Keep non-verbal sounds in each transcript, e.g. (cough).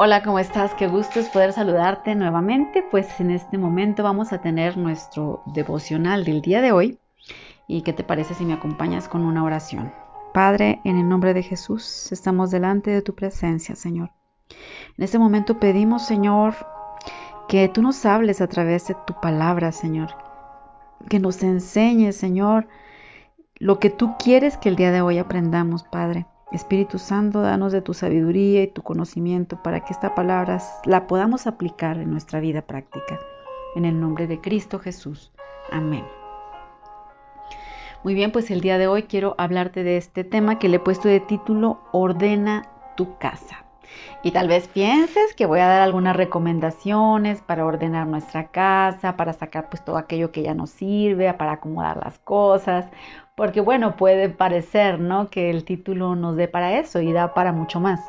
Hola, ¿cómo estás? Qué gusto es poder saludarte nuevamente. Pues en este momento vamos a tener nuestro devocional del día de hoy. ¿Y qué te parece si me acompañas con una oración? Padre, en el nombre de Jesús, estamos delante de tu presencia, Señor. En este momento pedimos, Señor, que tú nos hables a través de tu palabra, Señor. Que nos enseñes, Señor, lo que tú quieres que el día de hoy aprendamos, Padre. Espíritu Santo, danos de tu sabiduría y tu conocimiento para que esta palabra la podamos aplicar en nuestra vida práctica. En el nombre de Cristo Jesús. Amén. Muy bien, pues el día de hoy quiero hablarte de este tema que le he puesto de título Ordena tu casa. Y tal vez pienses que voy a dar algunas recomendaciones para ordenar nuestra casa, para sacar pues todo aquello que ya nos sirve, para acomodar las cosas, porque bueno, puede parecer, ¿no? Que el título nos dé para eso y da para mucho más.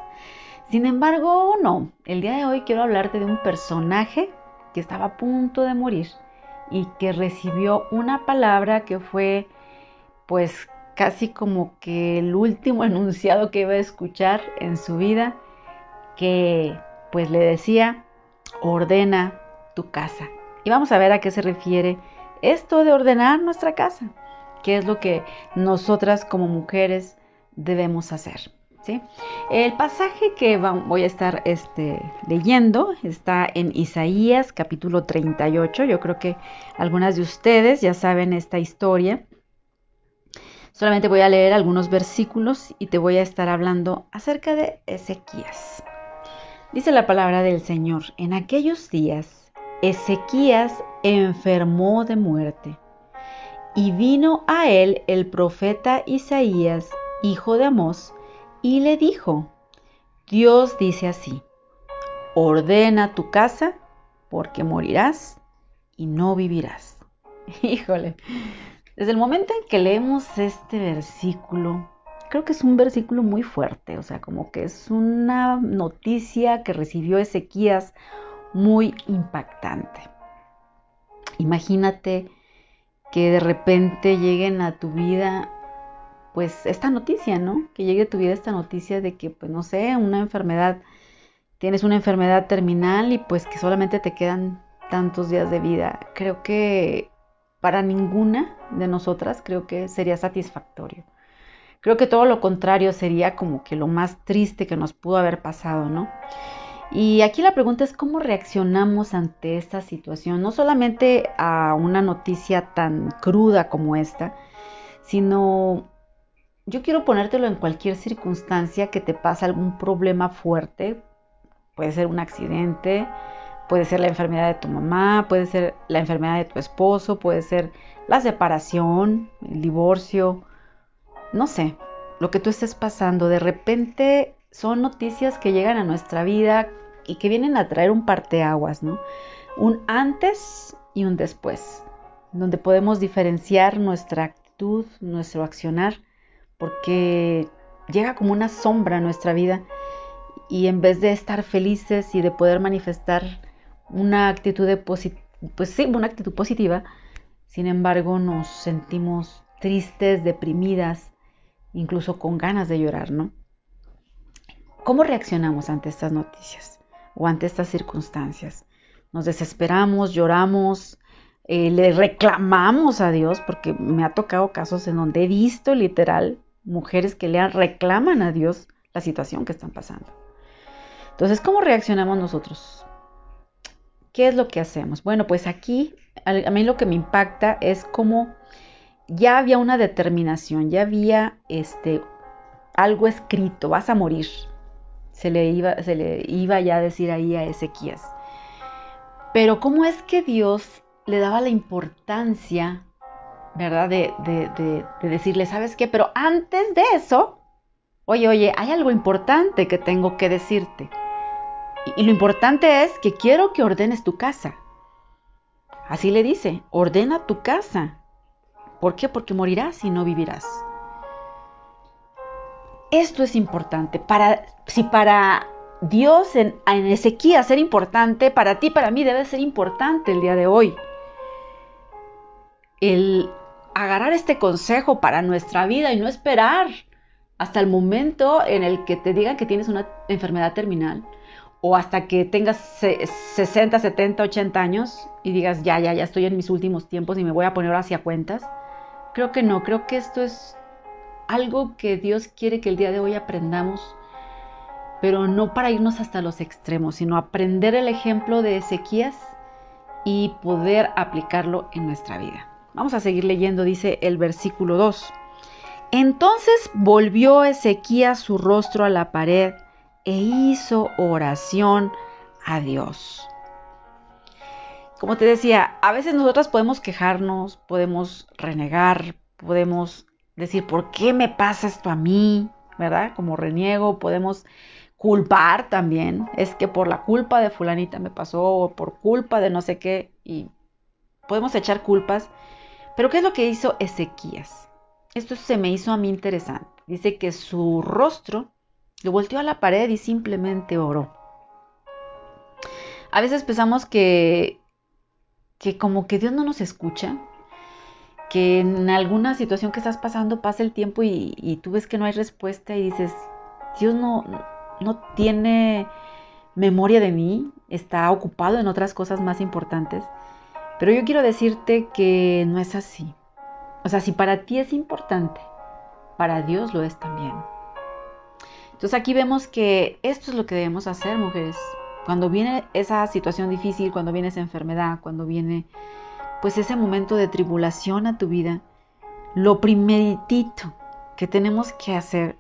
Sin embargo, no. El día de hoy quiero hablarte de un personaje que estaba a punto de morir y que recibió una palabra que fue pues casi como que el último (laughs) enunciado que iba a escuchar en su vida, que pues le decía, ordena tu casa. Y vamos a ver a qué se refiere esto de ordenar nuestra casa qué es lo que nosotras como mujeres debemos hacer. ¿sí? El pasaje que voy a estar este, leyendo está en Isaías capítulo 38. Yo creo que algunas de ustedes ya saben esta historia. Solamente voy a leer algunos versículos y te voy a estar hablando acerca de Ezequías. Dice la palabra del Señor, en aquellos días Ezequías enfermó de muerte y vino a él el profeta Isaías, hijo de Amós, y le dijo, Dios dice así, ordena tu casa, porque morirás y no vivirás. (laughs) Híjole, desde el momento en que leemos este versículo, creo que es un versículo muy fuerte, o sea, como que es una noticia que recibió Ezequías muy impactante. Imagínate que de repente lleguen a tu vida pues esta noticia, ¿no? Que llegue a tu vida esta noticia de que pues no sé, una enfermedad, tienes una enfermedad terminal y pues que solamente te quedan tantos días de vida. Creo que para ninguna de nosotras creo que sería satisfactorio. Creo que todo lo contrario sería como que lo más triste que nos pudo haber pasado, ¿no? Y aquí la pregunta es cómo reaccionamos ante esta situación, no solamente a una noticia tan cruda como esta, sino yo quiero ponértelo en cualquier circunstancia que te pase algún problema fuerte, puede ser un accidente, puede ser la enfermedad de tu mamá, puede ser la enfermedad de tu esposo, puede ser la separación, el divorcio, no sé, lo que tú estés pasando, de repente son noticias que llegan a nuestra vida y que vienen a traer un parteaguas, ¿no? Un antes y un después, donde podemos diferenciar nuestra actitud, nuestro accionar, porque llega como una sombra a nuestra vida y en vez de estar felices y de poder manifestar una actitud de pues sí, una actitud positiva, sin embargo nos sentimos tristes, deprimidas, incluso con ganas de llorar, ¿no? ¿Cómo reaccionamos ante estas noticias o ante estas circunstancias? Nos desesperamos, lloramos, eh, le reclamamos a Dios, porque me ha tocado casos en donde he visto literal mujeres que le reclaman a Dios la situación que están pasando. Entonces, ¿cómo reaccionamos nosotros? ¿Qué es lo que hacemos? Bueno, pues aquí a mí lo que me impacta es cómo ya había una determinación, ya había este algo escrito, vas a morir, se le iba, ya a decir ahí a Ezequías. Pero ¿cómo es que Dios le daba la importancia, verdad, de, de, decirle, ¿sabes qué? Pero antes de eso, oye, oye, hay algo importante que tengo que decirte. Y lo importante es que quiero que ordenes tu casa. Así le dice, ordena tu casa. ¿Por qué? Porque morirás y no vivirás. Esto es importante. Para, si para Dios en, en Ezequías ser importante, para ti, para mí debe ser importante el día de hoy. El agarrar este consejo para nuestra vida y no esperar hasta el momento en el que te digan que tienes una enfermedad terminal o hasta que tengas 60, 70, 80 años y digas, ya, ya, ya estoy en mis últimos tiempos y me voy a poner hacia cuentas. Creo que no, creo que esto es algo que Dios quiere que el día de hoy aprendamos, pero no para irnos hasta los extremos, sino aprender el ejemplo de Ezequías y poder aplicarlo en nuestra vida. Vamos a seguir leyendo, dice el versículo 2. Entonces volvió Ezequías su rostro a la pared e hizo oración a Dios. Como te decía, a veces nosotras podemos quejarnos, podemos renegar, podemos decir, ¿por qué me pasa esto a mí? ¿Verdad? Como reniego, podemos culpar también. Es que por la culpa de fulanita me pasó, o por culpa de no sé qué, y podemos echar culpas. Pero ¿qué es lo que hizo Ezequías? Esto se me hizo a mí interesante. Dice que su rostro lo volteó a la pared y simplemente oró. A veces pensamos que, que como que Dios no nos escucha, que en alguna situación que estás pasando pasa el tiempo y, tú ves que no hay respuesta y dices, Dios no, no tiene memoria de mí, está ocupado en otras cosas más importantes. Pero yo quiero decirte que no es así. O sea, si para ti es importante, para Dios lo es también. Entonces aquí vemos que esto es lo que debemos hacer, mujeres. Cuando viene esa situación difícil, cuando viene esa enfermedad, cuando viene pues ese momento de tribulación a tu vida, lo primeritito que tenemos que hacer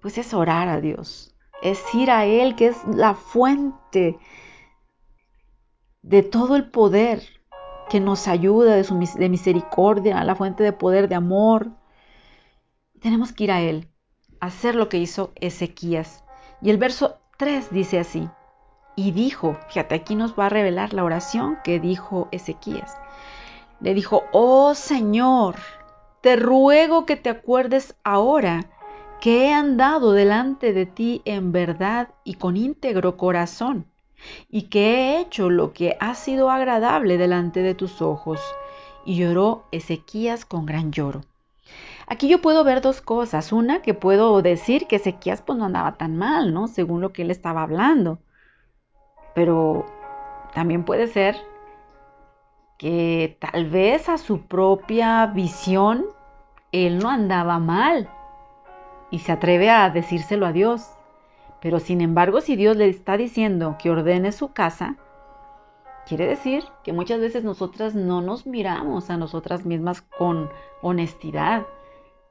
pues es orar a Dios, es ir a Él que es la fuente de todo el poder que nos ayuda de, su, de misericordia, la fuente de poder, de amor. Tenemos que ir a Él hacer lo que hizo Ezequías. Y el verso 3 dice así, y dijo, fíjate, aquí nos va a revelar la oración que dijo Ezequías. Le dijo, oh Señor, te ruego que te acuerdes ahora que he andado delante de ti en verdad y con íntegro corazón, y que he hecho lo que ha sido agradable delante de tus ojos. Y lloró Ezequías con gran lloro. Aquí yo puedo ver dos cosas. Una, que puedo decir que Ezequías pues no andaba tan mal, ¿no? Según lo que él estaba hablando. Pero también puede ser que tal vez a su propia visión él no andaba mal y se atreve a decírselo a Dios. Pero sin embargo, si Dios le está diciendo que ordene su casa, quiere decir que muchas veces nosotras no nos miramos a nosotras mismas con honestidad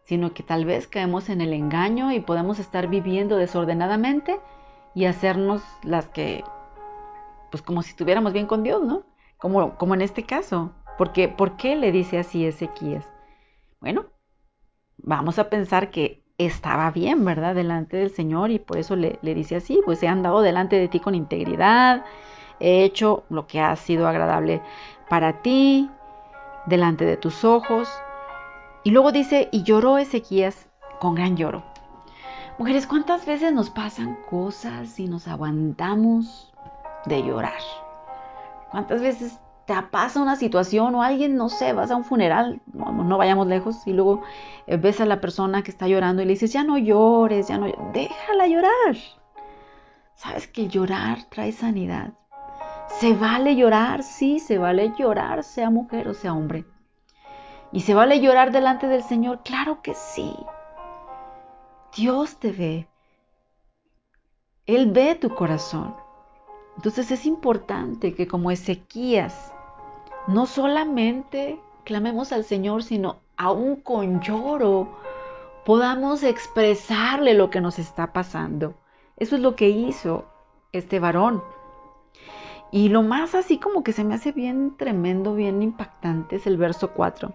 sino que tal vez caemos en el engaño y podemos estar viviendo desordenadamente y hacernos las que, pues como si estuviéramos bien con Dios, ¿no? Como, como en este caso. Porque, ¿Por qué le dice así Ezequías? Bueno, vamos a pensar que estaba bien, ¿verdad? Delante del Señor y por eso le, le dice así, pues he andado delante de ti con integridad, he hecho lo que ha sido agradable para ti, delante de tus ojos, y luego dice, y lloró Ezequías con gran lloro. Mujeres, ¿cuántas veces nos pasan cosas y nos aguantamos de llorar? ¿Cuántas veces te pasa una situación o alguien, no sé, vas a un funeral, no, vayamos lejos, y luego eh, ves a la persona que está llorando y le dices, ya no llores, ya no, déjala llorar. ¿Sabes que llorar trae sanidad? Se vale llorar, sí, se vale llorar, sea mujer o sea hombre. ¿Y se vale llorar delante del Señor? Claro que sí. Dios te ve. Él ve tu corazón. Entonces es importante que como Ezequías, no solamente clamemos al Señor, sino aún con lloro podamos expresarle lo que nos está pasando. Eso es lo que hizo este varón. Y lo más así como que se me hace bien tremendo, bien impactante es el verso 4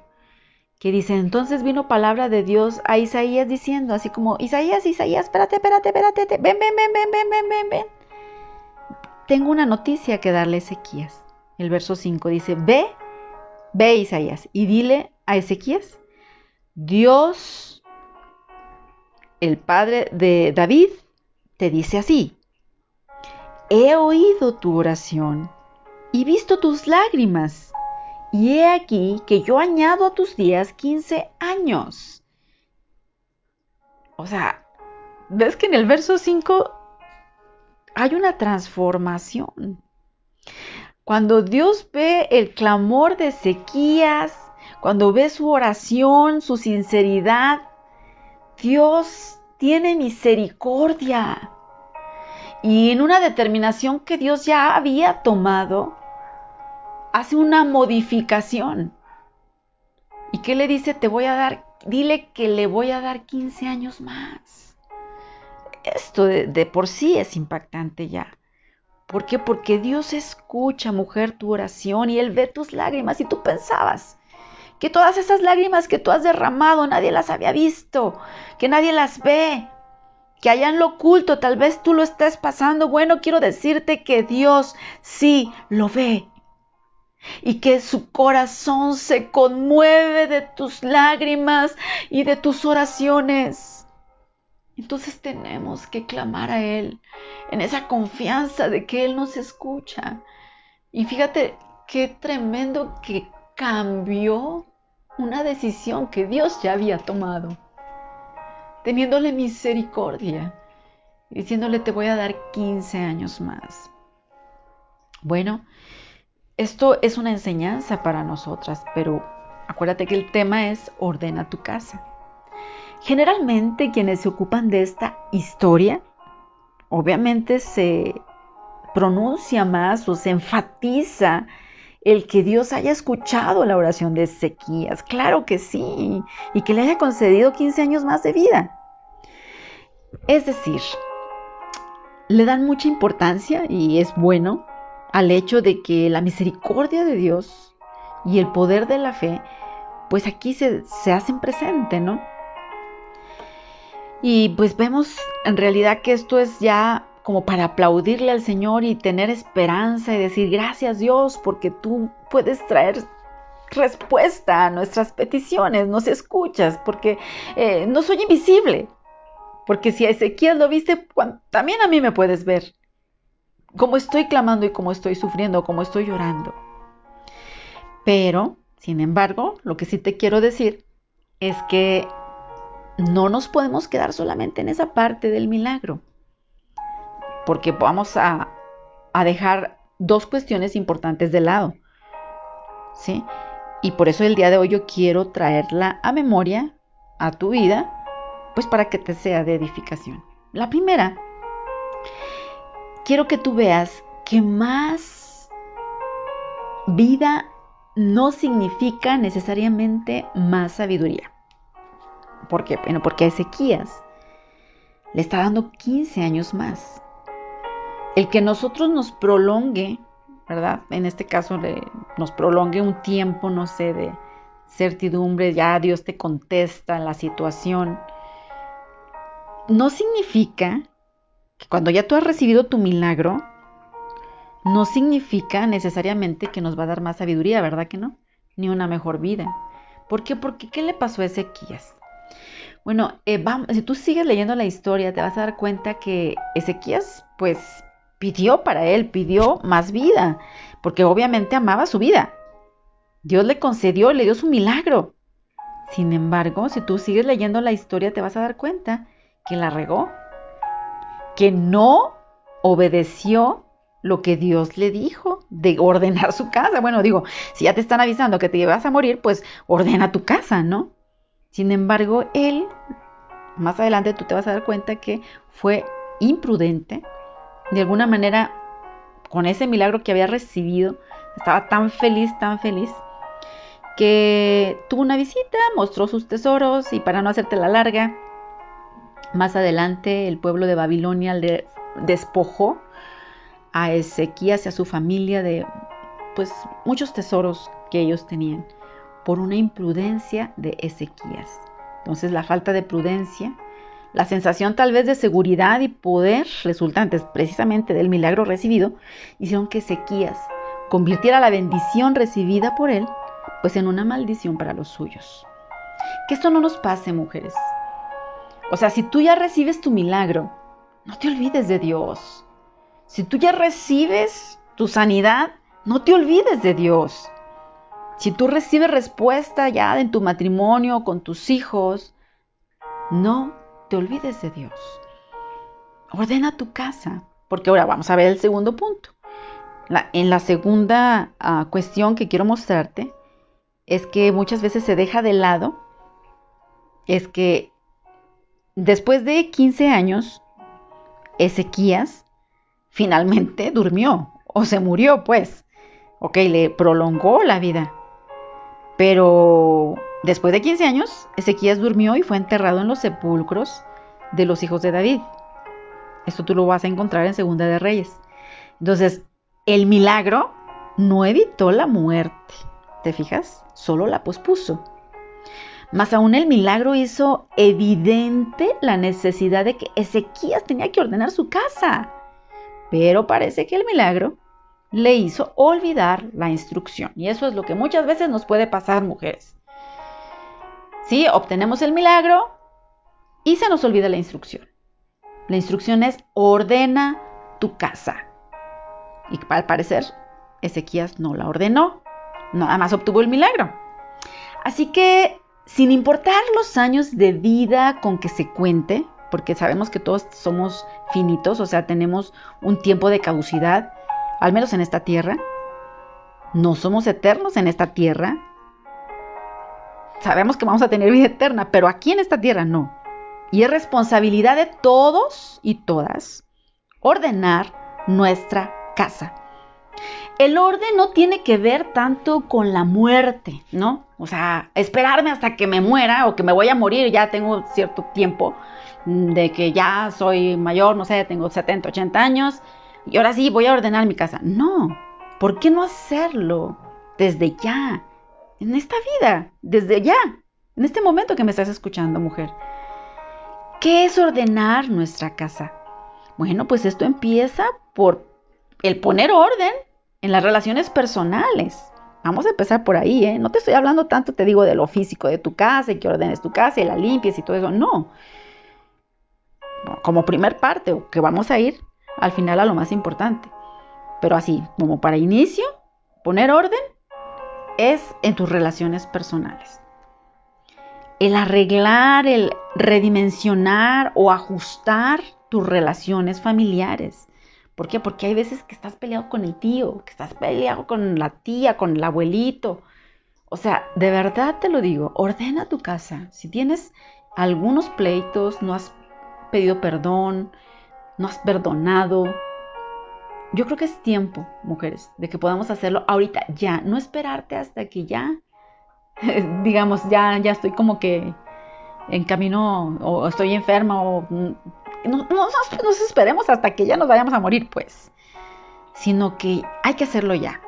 que dice, entonces vino palabra de Dios a Isaías diciendo, así como, Isaías, Isaías, espérate, espérate, espérate, ven, ven, ven, ven, ven, ven, ven, ven. Tengo una noticia que darle a Ezequías. El verso 5 dice, ve, ve Isaías y dile a Ezequías, Dios, el padre de David, te dice así, he oído tu oración y visto tus lágrimas y he aquí que yo añado a tus días 15 años. O sea, ves que en el verso 5 hay una transformación. Cuando Dios ve el clamor de Ezequías, cuando ve su oración, su sinceridad, Dios tiene misericordia. Y en una determinación que Dios ya había tomado, hace una modificación. ¿Y qué le dice? Te voy a dar, dile que le voy a dar 15 años más. Esto de, por sí es impactante ya. ¿Por qué? Porque Dios escucha, mujer, tu oración y Él ve tus lágrimas y tú pensabas que todas esas lágrimas que tú has derramado nadie las había visto, que nadie las ve, que allá en lo oculto tal vez tú lo estés pasando. Bueno, quiero decirte que Dios sí lo ve y que su corazón se conmueve de tus lágrimas y de tus oraciones. Entonces tenemos que clamar a Él en esa confianza de que Él nos escucha. Y fíjate qué tremendo que cambió una decisión que Dios ya había tomado, teniéndole misericordia y diciéndole te voy a dar 15 años más. Bueno, esto es una enseñanza para nosotras, pero acuérdate que el tema es ordena tu casa. Generalmente quienes se ocupan de esta historia, obviamente se pronuncia más o se enfatiza el que Dios haya escuchado la oración de Ezequías. Claro que sí, y que le haya concedido 15 años más de vida. Es decir, le dan mucha importancia y es bueno al hecho de que la misericordia de Dios y el poder de la fe, pues aquí se, hacen presente, ¿no? Y pues vemos en realidad que esto es ya como para aplaudirle al Señor y tener esperanza y decir gracias Dios porque tú puedes traer respuesta a nuestras peticiones, nos escuchas, porque eh, no soy invisible, porque si a Ezequiel lo viste, también a mí me puedes ver cómo estoy clamando y cómo estoy sufriendo, cómo estoy llorando. Pero, sin embargo, lo que sí te quiero decir es que no nos podemos quedar solamente en esa parte del milagro, porque vamos a, dejar dos cuestiones importantes de lado. ¿Sí? Y por eso el día de hoy yo quiero traerla a memoria, a tu vida, pues para que te sea de edificación. La primera quiero que tú veas que más vida no significa necesariamente más sabiduría. ¿Por qué? Bueno, porque a Ezequías le está dando 15 años más. El que nosotros nos prolongue, ¿verdad? En este caso nos prolongue un tiempo, no sé, de certidumbre, ya Dios te contesta la situación, no significa cuando ya tú has recibido tu milagro, no significa necesariamente que nos va a dar más sabiduría, ¿verdad que no? Ni una mejor vida. ¿Por qué? Porque ¿qué le pasó a Ezequías? Bueno, eh, si tú sigues leyendo la historia, te vas a dar cuenta que Ezequías, pues, pidió para él, pidió más vida, porque obviamente amaba su vida. Dios le concedió, le dio su milagro. Sin embargo, si tú sigues leyendo la historia, te vas a dar cuenta que la regó, que no obedeció lo que Dios le dijo de ordenar su casa. Bueno, digo, si ya te están avisando que te vas a morir, pues ordena tu casa, ¿no? Sin embargo, él, más adelante tú te vas a dar cuenta que fue imprudente. De alguna manera, con ese milagro que había recibido, estaba tan feliz, tan feliz, que tuvo una visita, mostró sus tesoros y para no hacerte la larga, más adelante el pueblo de Babilonia le despojó a Ezequías y a su familia de pues muchos tesoros que ellos tenían por una imprudencia de Ezequías. Entonces la falta de prudencia, la sensación tal vez de seguridad y poder resultantes precisamente del milagro recibido, hicieron que Ezequías convirtiera la bendición recibida por él pues en una maldición para los suyos. Que esto no nos pase, mujeres. O sea, si tú ya recibes tu milagro, no te olvides de Dios. Si tú ya recibes tu sanidad, no te olvides de Dios. Si tú recibes respuesta ya en tu matrimonio, con tus hijos, no te olvides de Dios. Ordena tu casa, Porque ahora vamos a ver el segundo punto. en la segunda ah, cuestión que quiero mostrarte es que muchas veces se deja de lado, es que después de 15 años, Ezequías finalmente durmió o se murió, pues. Ok, le prolongó la vida. Pero después de 15 años, Ezequías durmió y fue enterrado en los sepulcros de los hijos de David. Esto tú lo vas a encontrar en Segunda de Reyes. Entonces, el milagro no evitó la muerte. ¿Te fijas? Solo la pospuso. Más aún el milagro hizo evidente la necesidad de que Ezequías tenía que ordenar su casa. Pero parece que el milagro le hizo olvidar la instrucción. Y eso es lo que muchas veces nos puede pasar, mujeres. Sí, obtenemos el milagro y se nos olvida la instrucción. La instrucción es ordena tu casa. Y al parecer, Ezequías no la ordenó. Nada más obtuvo el milagro. Así que, sin importar los años de vida con que se cuente, porque sabemos que todos somos finitos, o sea, tenemos un tiempo de caducidad, al menos en esta tierra. No somos eternos en esta tierra. Sabemos que vamos a tener vida eterna, pero aquí en esta tierra no. Y es responsabilidad de todos y todas ordenar nuestra casa. El orden no tiene que ver tanto con la muerte, ¿no? O sea, esperarme hasta que me muera o que me voy a morir, ya tengo cierto tiempo de que ya soy mayor, no sé, tengo 70, 80 años y ahora sí voy a ordenar mi casa. No, ¿por qué no hacerlo desde ya? En esta vida, desde ya, en este momento que me estás escuchando, mujer. ¿Qué es ordenar nuestra casa? Bueno, pues esto empieza por el poner orden en las relaciones personales. Vamos a empezar por ahí, ¿eh? No te estoy hablando tanto, te digo, de lo físico de tu casa y que ordenes tu casa y la limpies y todo eso. No. Como primer parte, que vamos a ir al final a lo más importante. Pero así, como para inicio, poner orden es en tus relaciones personales. El arreglar, el redimensionar o ajustar tus relaciones familiares. ¿Por qué? Porque hay veces que estás peleado con el tío, que estás peleado con la tía, con el abuelito. O sea, de verdad te lo digo, ordena tu casa. Si tienes algunos pleitos, no has pedido perdón, no has perdonado, yo creo que es tiempo, mujeres, de que podamos hacerlo ahorita, ya, no esperarte hasta que ya, (laughs) digamos, ya, ya estoy como que en camino o estoy enferma o no, (laughs) nos esperemos hasta que ya nos vayamos a morir, pues, sino que hay que hacerlo ya.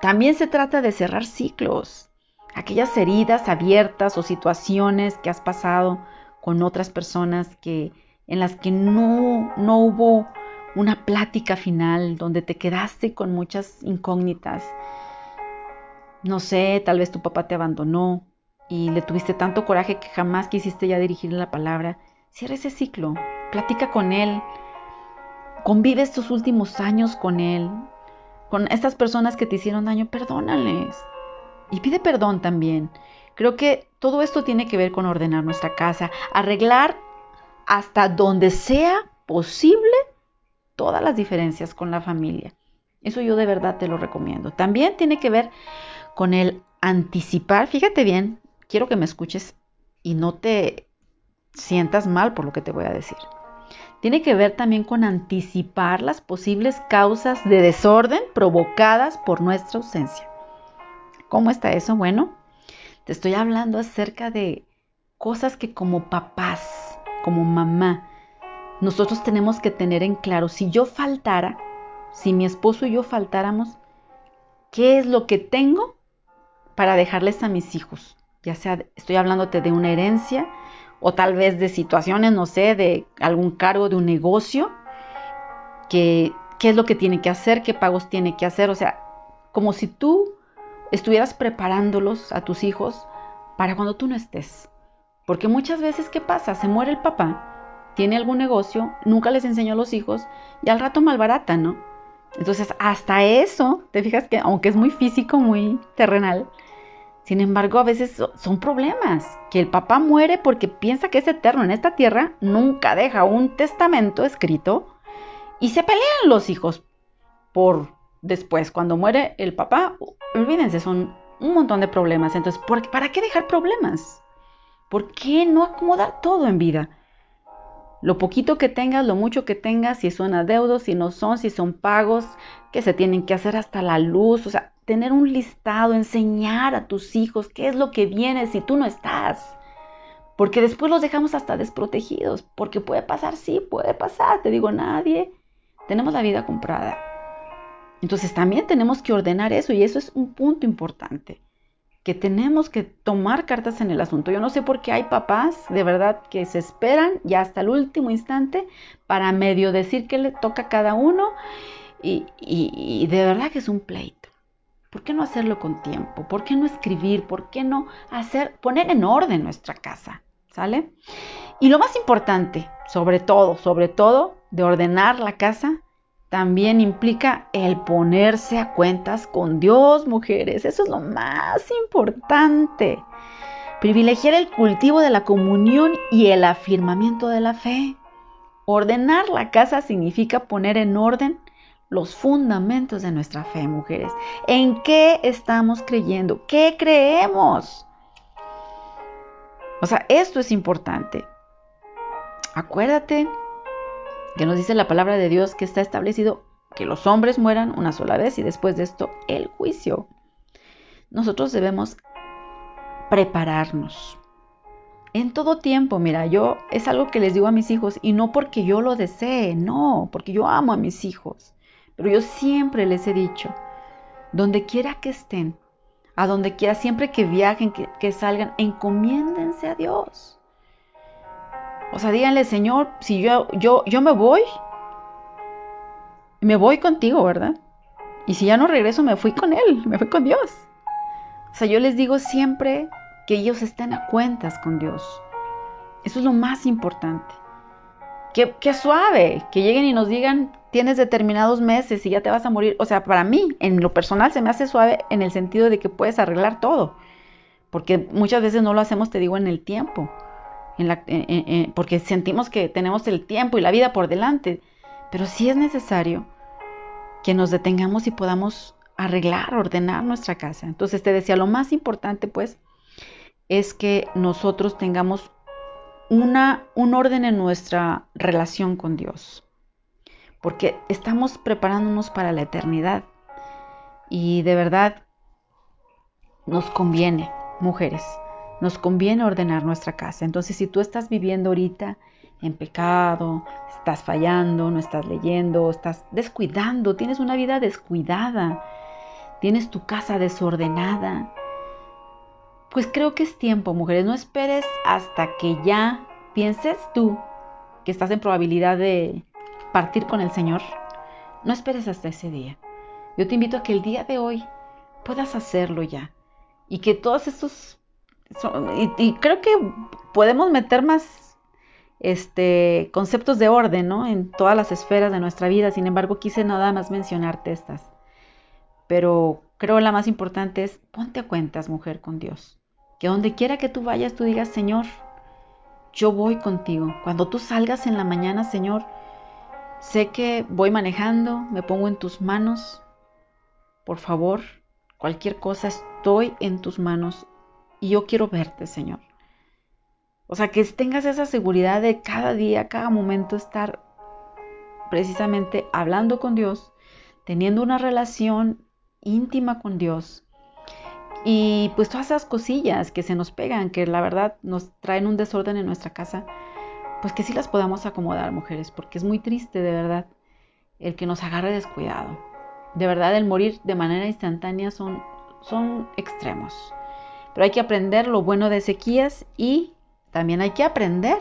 También se trata de cerrar ciclos, aquellas heridas abiertas o situaciones que has pasado con otras personas que en las que no, no hubo una plática final, donde te quedaste con muchas incógnitas. No sé, tal vez tu papá te abandonó y le tuviste tanto coraje que jamás quisiste ya dirigirle la palabra. Cierra ese ciclo, platica con Él, convive estos últimos años con Él, con estas personas que te hicieron daño, perdónales y pide perdón también. Creo que todo esto tiene que ver con ordenar nuestra casa, arreglar hasta donde sea posible todas las diferencias con la familia. Eso yo de verdad te lo recomiendo. También tiene que ver con el anticipar, fíjate bien, quiero que me escuches y no te sientas mal por lo que te voy a decir tiene que ver también con anticipar las posibles causas de desorden provocadas por nuestra ausencia. ¿Cómo está eso? Bueno, te estoy hablando acerca de cosas que como papás, como mamá, nosotros tenemos que tener en claro. Si yo faltara, si mi esposo y yo faltáramos, ¿qué es lo que tengo para dejarles a mis hijos? Ya sea, estoy hablándote de una herencia, o tal vez de situaciones, no sé, de algún cargo de un negocio, que, qué es lo que tiene que hacer, qué pagos tiene que hacer, o sea, como si tú estuvieras preparándolos a tus hijos para cuando tú no estés. Porque muchas veces, ¿qué pasa? Se muere el papá, tiene algún negocio, nunca les enseñó a los hijos y al rato malbarata, ¿no? Entonces, hasta eso, te fijas que aunque es muy físico, muy terrenal, sin embargo, a veces son problemas, que el papá muere porque piensa que es eterno en esta tierra, nunca deja un testamento escrito Y se pelean los hijos por después, cuando muere el papá, olvídense, son un montón de problemas. Entonces, ¿para qué dejar problemas? ¿Por qué no acomodar todo en vida? Lo poquito que tengas, lo mucho que tengas, si son adeudos, si no son, si son pagos, que se tienen que hacer hasta la luz, o sea, tener un listado, enseñar a tus hijos qué es lo que viene si tú no estás. Porque después los dejamos hasta desprotegidos, porque puede pasar, sí, puede pasar, te digo, nadie, tenemos la vida comprada. Entonces también tenemos que ordenar eso y eso es un punto importante, que tenemos que tomar cartas en el asunto. Yo no sé por qué hay papás de verdad que se esperan ya hasta el último instante para medio decir que le toca a cada uno y, y de verdad que es un pleito. ¿Por qué no hacerlo con tiempo? ¿Por qué no escribir? ¿Por qué no hacer, poner en orden nuestra casa? ¿Sale? Y lo más importante, sobre todo, sobre todo, de ordenar la casa, también implica el ponerse a cuentas con Dios, mujeres. Eso es lo más importante. Privilegiar el cultivo de la comunión y el afirmamiento de la fe. Ordenar la casa significa poner en orden los fundamentos de nuestra fe, mujeres. ¿En qué estamos creyendo? ¿Qué creemos? O sea, esto es importante. Acuérdate que nos dice la palabra de Dios que está establecido que los hombres mueran una sola vez y después de esto el juicio. Nosotros debemos prepararnos. En todo tiempo, mira, yo es algo que les digo a mis hijos y no porque yo lo desee, no, porque yo amo a mis hijos. Pero yo siempre les he dicho, donde quiera que estén, a donde quiera, siempre que viajen, que, que salgan, encomiéndense a Dios. O sea, díganle, Señor, si yo, yo, yo me voy, me voy contigo, ¿verdad? Y si ya no regreso, me fui con Él, me fui con Dios. O sea, yo les digo siempre que ellos estén a cuentas con Dios. Eso es lo más importante. Qué, qué suave, que lleguen y nos digan, tienes determinados meses y ya te vas a morir. O sea, para mí, en lo personal, se me hace suave en el sentido de que puedes arreglar todo. Porque muchas veces no lo hacemos, te digo, en el tiempo porque sentimos que tenemos el tiempo y la vida por delante, pero sí es necesario que nos detengamos y podamos arreglar, ordenar nuestra casa. Entonces te decía, lo más importante pues es que nosotros tengamos una, un orden en nuestra relación con Dios, porque estamos preparándonos para la eternidad y de verdad nos conviene, mujeres, nos conviene ordenar nuestra casa. Entonces, si tú estás viviendo ahorita en pecado, estás fallando, no estás leyendo, estás descuidando, tienes una vida descuidada, tienes tu casa desordenada, pues creo que es tiempo, mujeres, no esperes hasta que ya pienses tú que estás en probabilidad de partir con el Señor. No esperes hasta ese día. Yo te invito a que el día de hoy puedas hacerlo ya y que todos estos y, creo que podemos meter más este, conceptos de orden ¿no? en todas las esferas de nuestra vida. Sin embargo, quise nada más mencionarte estas. Pero creo la más importante es ponte a cuentas, mujer, con Dios. Que donde quiera que tú vayas, tú digas, Señor, yo voy contigo. Cuando tú salgas en la mañana, Señor, sé que voy manejando, me pongo en tus manos. Por favor, cualquier cosa, estoy en tus manos y yo quiero verte, Señor. O sea, que tengas esa seguridad de cada día, cada momento estar precisamente hablando con Dios, teniendo una relación íntima con Dios. Y pues todas esas cosillas que se nos pegan, que la verdad nos traen un desorden en nuestra casa, pues que sí las podamos acomodar, mujeres, porque es muy triste, de verdad, el que nos agarre descuidado. De verdad, el morir de manera instantánea son, son extremos. Pero hay que aprender lo bueno de Ezequías y también hay que aprender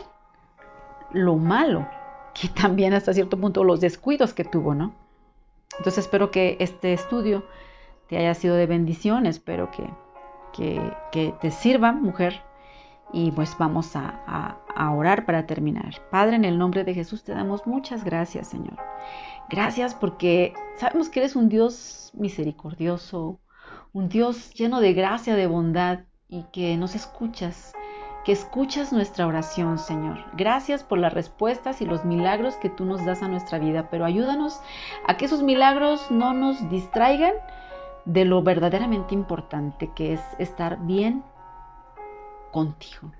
lo malo, que también hasta cierto punto los descuidos que tuvo, ¿no? Entonces espero que este estudio te haya sido de bendición, espero que, que, te sirva, mujer. Y pues vamos a, a orar para terminar. Padre, en el nombre de Jesús te damos muchas gracias, Señor. Gracias porque sabemos que eres un Dios misericordioso, un Dios lleno de gracia, de bondad y que nos escuchas que escuchas nuestra oración, Señor. Gracias por las respuestas y los milagros que tú nos das a nuestra vida, pero ayúdanos a que esos milagros no nos distraigan de lo verdaderamente importante que es estar bien contigo,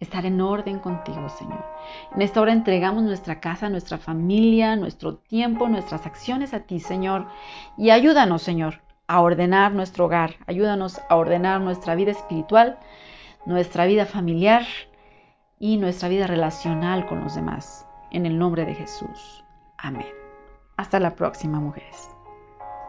estar en orden contigo, Señor. En esta hora entregamos nuestra casa, nuestra familia, nuestro tiempo, nuestras acciones a ti, Señor, y ayúdanos, Señor, a ordenar nuestro hogar, ayúdanos a ordenar nuestra vida espiritual, nuestra vida familiar y nuestra vida relacional con los demás. En el nombre de Jesús. Amén. Hasta la próxima, mujeres.